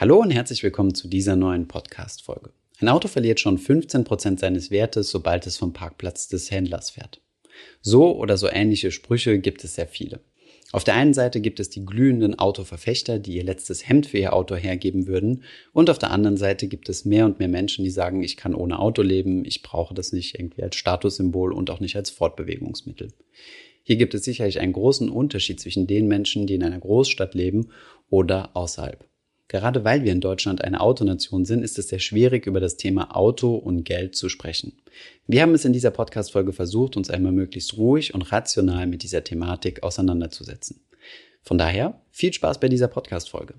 Hallo und herzlich willkommen zu dieser neuen Podcast-Folge. Ein Auto verliert schon 15% seines Wertes, sobald es vom Parkplatz des Händlers fährt. So oder so ähnliche Sprüche gibt es sehr viele. Auf der einen Seite gibt es die glühenden Autoverfechter, die ihr letztes Hemd für ihr Auto hergeben würden, und auf der anderen Seite gibt es mehr und mehr Menschen, die sagen, ich kann ohne Auto leben, ich brauche das nicht irgendwie als Statussymbol und auch nicht als Fortbewegungsmittel. Hier gibt es sicherlich einen großen Unterschied zwischen den Menschen, die in einer Großstadt leben oder außerhalb. Gerade weil wir in Deutschland eine Autonation sind, ist es sehr schwierig, über das Thema Auto und Geld zu sprechen. Wir haben es in dieser Podcast-Folge versucht, uns einmal möglichst ruhig und rational mit dieser Thematik auseinanderzusetzen. Von daher viel Spaß bei dieser Podcast-Folge.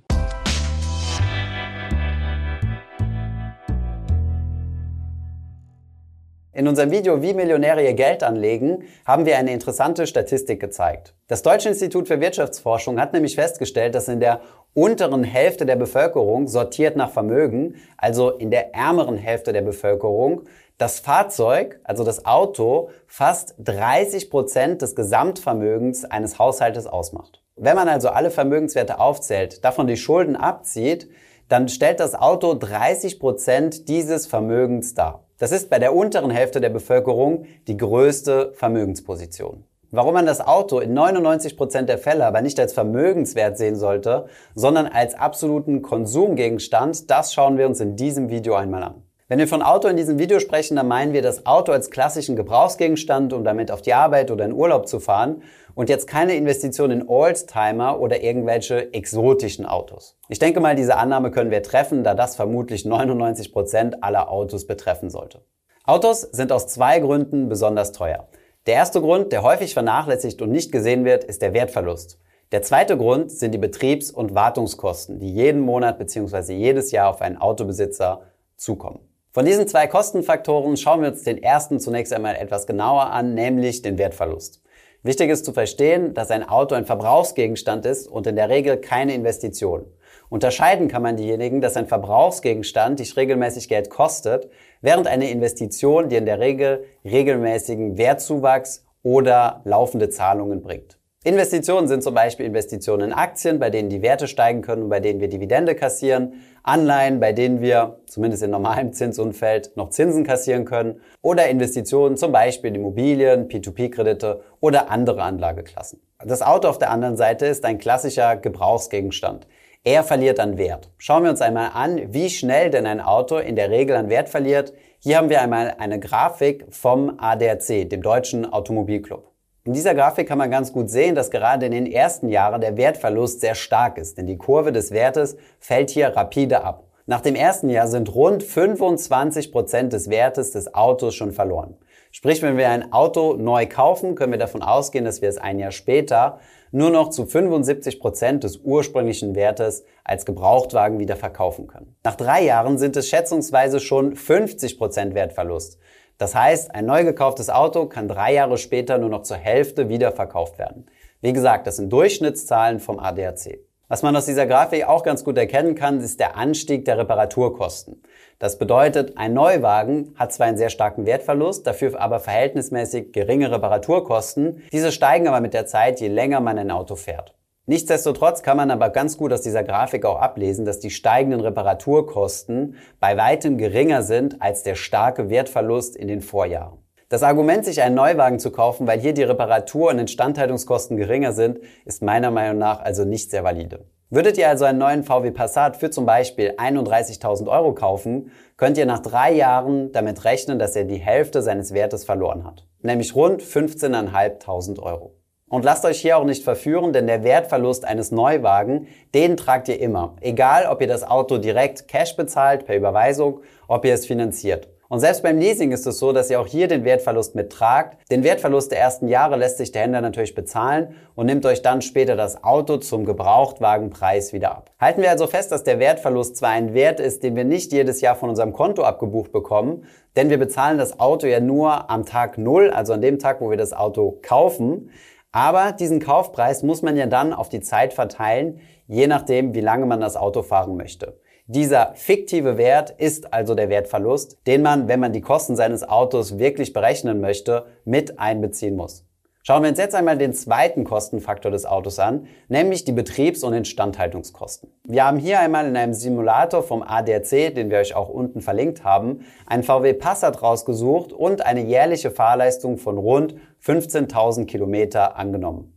In unserem Video Wie Millionäre ihr Geld anlegen haben wir eine interessante Statistik gezeigt. Das Deutsche Institut für Wirtschaftsforschung hat nämlich festgestellt, dass in der unteren Hälfte der Bevölkerung sortiert nach Vermögen, also in der ärmeren Hälfte der Bevölkerung, das Fahrzeug, also das Auto, fast 30 Prozent des Gesamtvermögens eines Haushaltes ausmacht. Wenn man also alle Vermögenswerte aufzählt, davon die Schulden abzieht, dann stellt das Auto 30 Prozent dieses Vermögens dar. Das ist bei der unteren Hälfte der Bevölkerung die größte Vermögensposition. Warum man das Auto in 99 Prozent der Fälle aber nicht als Vermögenswert sehen sollte, sondern als absoluten Konsumgegenstand, das schauen wir uns in diesem Video einmal an. Wenn wir von Auto in diesem Video sprechen, dann meinen wir das Auto als klassischen Gebrauchsgegenstand, um damit auf die Arbeit oder in Urlaub zu fahren und jetzt keine Investition in Oldtimer oder irgendwelche exotischen Autos. Ich denke mal, diese Annahme können wir treffen, da das vermutlich 99 Prozent aller Autos betreffen sollte. Autos sind aus zwei Gründen besonders teuer. Der erste Grund, der häufig vernachlässigt und nicht gesehen wird, ist der Wertverlust. Der zweite Grund sind die Betriebs- und Wartungskosten, die jeden Monat bzw. jedes Jahr auf einen Autobesitzer zukommen. Von diesen zwei Kostenfaktoren schauen wir uns den ersten zunächst einmal etwas genauer an, nämlich den Wertverlust. Wichtig ist zu verstehen, dass ein Auto ein Verbrauchsgegenstand ist und in der Regel keine Investition. Unterscheiden kann man diejenigen, dass ein Verbrauchsgegenstand dich regelmäßig Geld kostet, während eine Investition dir in der Regel regelmäßigen Wertzuwachs oder laufende Zahlungen bringt. Investitionen sind zum Beispiel Investitionen in Aktien, bei denen die Werte steigen können und bei denen wir Dividende kassieren, Anleihen, bei denen wir, zumindest in normalem Zinsumfeld, noch Zinsen kassieren können oder Investitionen, zum Beispiel in Immobilien, P2P-Kredite oder andere Anlageklassen. Das Auto auf der anderen Seite ist ein klassischer Gebrauchsgegenstand. Er verliert an Wert. Schauen wir uns einmal an, wie schnell denn ein Auto in der Regel an Wert verliert. Hier haben wir einmal eine Grafik vom ADAC, dem Deutschen Automobilclub. In dieser Grafik kann man ganz gut sehen, dass gerade in den ersten Jahren der Wertverlust sehr stark ist, denn die Kurve des Wertes fällt hier rapide ab. Nach dem ersten Jahr sind rund 25 Prozent des Wertes des Autos schon verloren. Sprich, wenn wir ein Auto neu kaufen, können wir davon ausgehen, dass wir es ein Jahr später nur noch zu 75 Prozent des ursprünglichen Wertes als Gebrauchtwagen wieder verkaufen können. Nach drei Jahren sind es schätzungsweise schon 50 Prozent Wertverlust. Das heißt, ein neu gekauftes Auto kann drei Jahre später nur noch zur Hälfte wieder verkauft werden. Wie gesagt, das sind Durchschnittszahlen vom ADAC. Was man aus dieser Grafik auch ganz gut erkennen kann, ist der Anstieg der Reparaturkosten. Das bedeutet, ein Neuwagen hat zwar einen sehr starken Wertverlust, dafür aber verhältnismäßig geringe Reparaturkosten. Diese steigen aber mit der Zeit, je länger man ein Auto fährt. Nichtsdestotrotz kann man aber ganz gut aus dieser Grafik auch ablesen, dass die steigenden Reparaturkosten bei weitem geringer sind als der starke Wertverlust in den Vorjahren. Das Argument, sich einen Neuwagen zu kaufen, weil hier die Reparatur- und Instandhaltungskosten geringer sind, ist meiner Meinung nach also nicht sehr valide. Würdet ihr also einen neuen VW Passat für zum Beispiel 31.000 Euro kaufen, könnt ihr nach drei Jahren damit rechnen, dass er die Hälfte seines Wertes verloren hat. Nämlich rund 15.500 Euro. Und lasst euch hier auch nicht verführen, denn der Wertverlust eines Neuwagen, den tragt ihr immer. Egal, ob ihr das Auto direkt Cash bezahlt, per Überweisung, ob ihr es finanziert. Und selbst beim Leasing ist es so, dass ihr auch hier den Wertverlust mittragt. Den Wertverlust der ersten Jahre lässt sich der Händler natürlich bezahlen und nimmt euch dann später das Auto zum Gebrauchtwagenpreis wieder ab. Halten wir also fest, dass der Wertverlust zwar ein Wert ist, den wir nicht jedes Jahr von unserem Konto abgebucht bekommen, denn wir bezahlen das Auto ja nur am Tag Null, also an dem Tag, wo wir das Auto kaufen. Aber diesen Kaufpreis muss man ja dann auf die Zeit verteilen, je nachdem, wie lange man das Auto fahren möchte. Dieser fiktive Wert ist also der Wertverlust, den man, wenn man die Kosten seines Autos wirklich berechnen möchte, mit einbeziehen muss. Schauen wir uns jetzt einmal den zweiten Kostenfaktor des Autos an, nämlich die Betriebs- und Instandhaltungskosten. Wir haben hier einmal in einem Simulator vom ADAC, den wir euch auch unten verlinkt haben, einen VW Passat rausgesucht und eine jährliche Fahrleistung von rund 15.000 Kilometer angenommen.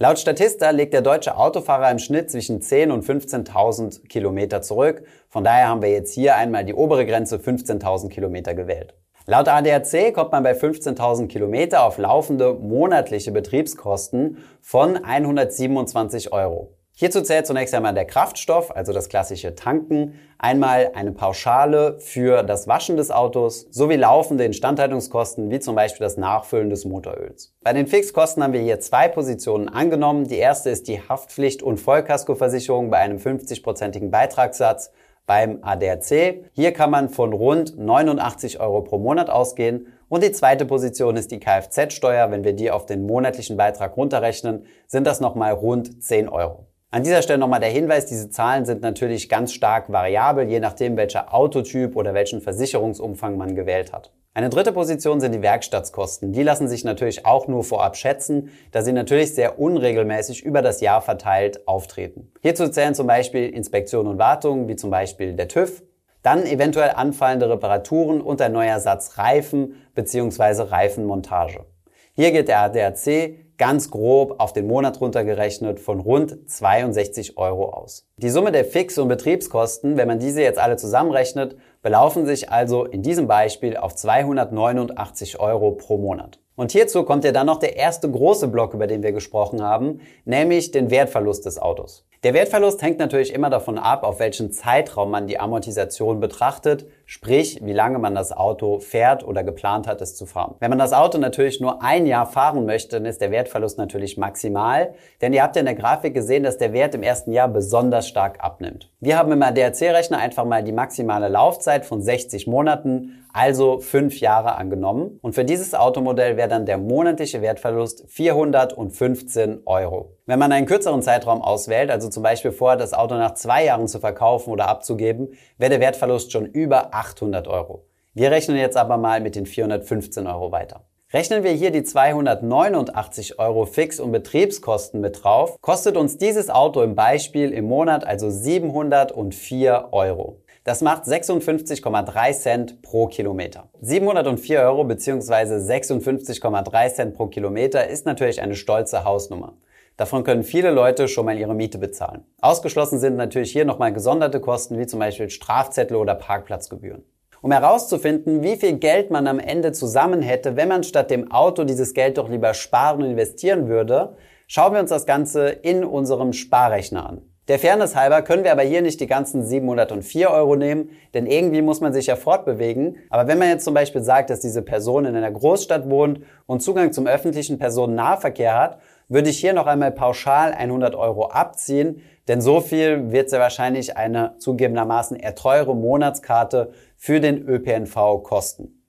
Laut Statista legt der deutsche Autofahrer im Schnitt zwischen 10 und 15.000 Kilometer zurück. Von daher haben wir jetzt hier einmal die obere Grenze 15.000 Kilometer gewählt. Laut ADAC kommt man bei 15.000 Kilometer auf laufende monatliche Betriebskosten von 127 Euro. Hierzu zählt zunächst einmal der Kraftstoff, also das klassische Tanken, einmal eine Pauschale für das Waschen des Autos sowie laufende Instandhaltungskosten, wie zum Beispiel das Nachfüllen des Motoröls. Bei den Fixkosten haben wir hier zwei Positionen angenommen. Die erste ist die Haftpflicht- und Vollkaskoversicherung bei einem 50-prozentigen Beitragssatz beim ADAC. Hier kann man von rund 89 Euro pro Monat ausgehen. Und die zweite Position ist die Kfz-Steuer. Wenn wir die auf den monatlichen Beitrag runterrechnen, sind das nochmal rund 10 Euro. An dieser Stelle nochmal der Hinweis, diese Zahlen sind natürlich ganz stark variabel, je nachdem, welcher Autotyp oder welchen Versicherungsumfang man gewählt hat. Eine dritte Position sind die Werkstattkosten. Die lassen sich natürlich auch nur vorab schätzen, da sie natürlich sehr unregelmäßig über das Jahr verteilt auftreten. Hierzu zählen zum Beispiel Inspektionen und Wartungen, wie zum Beispiel der TÜV, dann eventuell anfallende Reparaturen und ein neuer Satz Reifen bzw. Reifenmontage. Hier geht der ADAC ganz grob auf den Monat runtergerechnet von rund 62 Euro aus. Die Summe der Fix- und Betriebskosten, wenn man diese jetzt alle zusammenrechnet, belaufen sich also in diesem Beispiel auf 289 Euro pro Monat. Und hierzu kommt ja dann noch der erste große Block, über den wir gesprochen haben, nämlich den Wertverlust des Autos. Der Wertverlust hängt natürlich immer davon ab, auf welchen Zeitraum man die Amortisation betrachtet, sprich wie lange man das Auto fährt oder geplant hat, es zu fahren. Wenn man das Auto natürlich nur ein Jahr fahren möchte, dann ist der Wertverlust natürlich maximal, denn ihr habt ja in der Grafik gesehen, dass der Wert im ersten Jahr besonders stark abnimmt. Wir haben im ADAC-Rechner einfach mal die maximale Laufzeit von 60 Monaten also fünf Jahre angenommen. Und für dieses Automodell wäre dann der monatliche Wertverlust 415 Euro. Wenn man einen kürzeren Zeitraum auswählt, also zum Beispiel vorher das Auto nach zwei Jahren zu verkaufen oder abzugeben, wäre der Wertverlust schon über 800 Euro. Wir rechnen jetzt aber mal mit den 415 Euro weiter. Rechnen wir hier die 289 Euro Fix- und Betriebskosten mit drauf, kostet uns dieses Auto im Beispiel im Monat also 704 Euro. Das macht 56,3 Cent pro Kilometer. 704 Euro bzw. 56,3 Cent pro Kilometer ist natürlich eine stolze Hausnummer. Davon können viele Leute schon mal ihre Miete bezahlen. Ausgeschlossen sind natürlich hier nochmal gesonderte Kosten wie zum Beispiel Strafzettel oder Parkplatzgebühren. Um herauszufinden, wie viel Geld man am Ende zusammen hätte, wenn man statt dem Auto dieses Geld doch lieber sparen und investieren würde, schauen wir uns das Ganze in unserem Sparrechner an. Der Fairness halber können wir aber hier nicht die ganzen 704 Euro nehmen, denn irgendwie muss man sich ja fortbewegen. Aber wenn man jetzt zum Beispiel sagt, dass diese Person in einer Großstadt wohnt und Zugang zum öffentlichen Personennahverkehr hat, würde ich hier noch einmal pauschal 100 Euro abziehen, denn so viel wird sehr wahrscheinlich eine zugegebenermaßen eher teure Monatskarte für den ÖPNV kosten.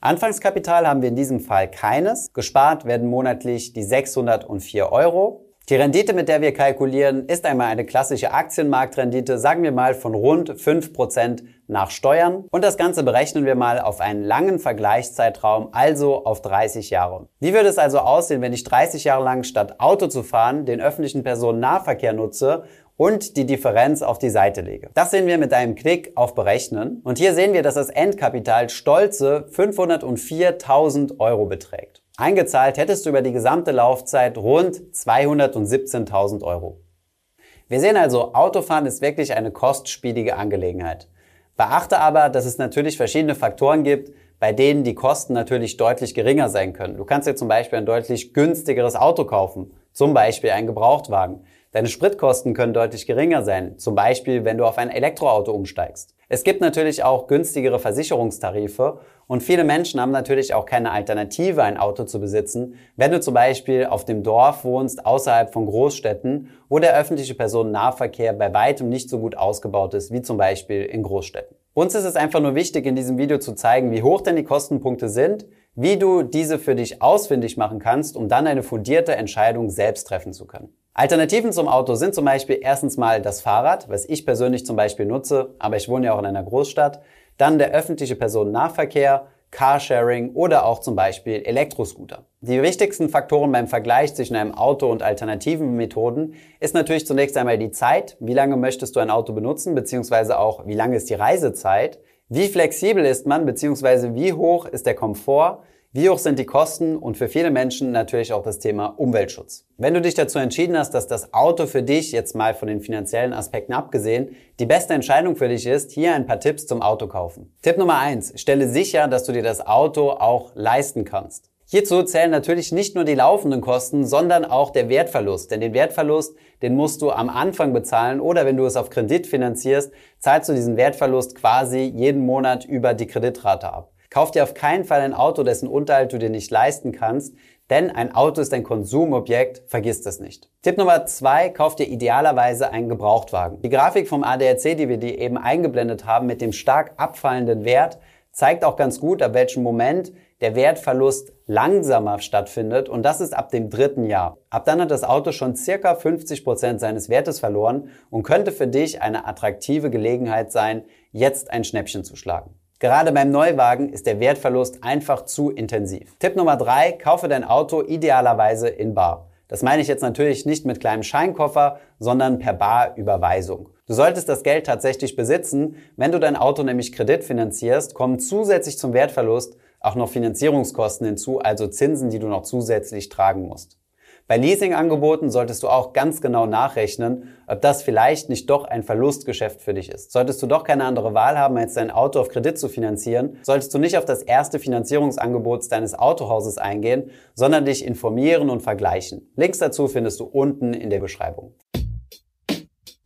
Anfangskapital haben wir in diesem Fall keines. Gespart werden monatlich die 604 Euro. Die Rendite, mit der wir kalkulieren, ist einmal eine klassische Aktienmarktrendite, sagen wir mal von rund 5% nach Steuern. Und das Ganze berechnen wir mal auf einen langen Vergleichszeitraum, also auf 30 Jahre. Wie würde es also aussehen, wenn ich 30 Jahre lang statt Auto zu fahren den öffentlichen Personennahverkehr nutze und die Differenz auf die Seite lege. Das sehen wir mit einem Klick auf Berechnen. Und hier sehen wir, dass das Endkapital stolze 504.000 Euro beträgt. Eingezahlt hättest du über die gesamte Laufzeit rund 217.000 Euro. Wir sehen also, Autofahren ist wirklich eine kostspielige Angelegenheit. Beachte aber, dass es natürlich verschiedene Faktoren gibt, bei denen die Kosten natürlich deutlich geringer sein können. Du kannst dir zum Beispiel ein deutlich günstigeres Auto kaufen, zum Beispiel einen Gebrauchtwagen. Deine Spritkosten können deutlich geringer sein, zum Beispiel wenn du auf ein Elektroauto umsteigst. Es gibt natürlich auch günstigere Versicherungstarife und viele Menschen haben natürlich auch keine Alternative, ein Auto zu besitzen, wenn du zum Beispiel auf dem Dorf wohnst, außerhalb von Großstädten, wo der öffentliche Personennahverkehr bei weitem nicht so gut ausgebaut ist, wie zum Beispiel in Großstädten. Uns ist es einfach nur wichtig, in diesem Video zu zeigen, wie hoch denn die Kostenpunkte sind, wie du diese für dich ausfindig machen kannst, um dann eine fundierte Entscheidung selbst treffen zu können. Alternativen zum Auto sind zum Beispiel erstens mal das Fahrrad, was ich persönlich zum Beispiel nutze, aber ich wohne ja auch in einer Großstadt. Dann der öffentliche Personennahverkehr, Carsharing oder auch zum Beispiel Elektroscooter. Die wichtigsten Faktoren beim Vergleich zwischen einem Auto und alternativen Methoden ist natürlich zunächst einmal die Zeit. Wie lange möchtest du ein Auto benutzen, beziehungsweise auch wie lange ist die Reisezeit? Wie flexibel ist man, beziehungsweise wie hoch ist der Komfort? Wie hoch sind die Kosten und für viele Menschen natürlich auch das Thema Umweltschutz. Wenn du dich dazu entschieden hast, dass das Auto für dich, jetzt mal von den finanziellen Aspekten abgesehen, die beste Entscheidung für dich ist, hier ein paar Tipps zum Auto kaufen. Tipp Nummer eins: Stelle sicher, dass du dir das Auto auch leisten kannst. Hierzu zählen natürlich nicht nur die laufenden Kosten, sondern auch der Wertverlust. Denn den Wertverlust, den musst du am Anfang bezahlen oder wenn du es auf Kredit finanzierst, zahlst du diesen Wertverlust quasi jeden Monat über die Kreditrate ab. Kauf dir auf keinen Fall ein Auto, dessen Unterhalt du dir nicht leisten kannst, denn ein Auto ist ein Konsumobjekt, vergiss das nicht. Tipp Nummer zwei, kauf dir idealerweise einen Gebrauchtwagen. Die Grafik vom ADAC, die wir dir eben eingeblendet haben, mit dem stark abfallenden Wert, zeigt auch ganz gut, ab welchem Moment der Wertverlust langsamer stattfindet und das ist ab dem dritten Jahr. Ab dann hat das Auto schon circa 50 Prozent seines Wertes verloren und könnte für dich eine attraktive Gelegenheit sein, jetzt ein Schnäppchen zu schlagen. Gerade beim Neuwagen ist der Wertverlust einfach zu intensiv. Tipp Nummer drei, kaufe dein Auto idealerweise in Bar. Das meine ich jetzt natürlich nicht mit kleinem Scheinkoffer, sondern per Barüberweisung. Du solltest das Geld tatsächlich besitzen. Wenn du dein Auto nämlich kreditfinanzierst, kommen zusätzlich zum Wertverlust auch noch Finanzierungskosten hinzu, also Zinsen, die du noch zusätzlich tragen musst. Bei Leasingangeboten solltest du auch ganz genau nachrechnen, ob das vielleicht nicht doch ein Verlustgeschäft für dich ist. Solltest du doch keine andere Wahl haben, als dein Auto auf Kredit zu finanzieren, solltest du nicht auf das erste Finanzierungsangebot deines Autohauses eingehen, sondern dich informieren und vergleichen. Links dazu findest du unten in der Beschreibung.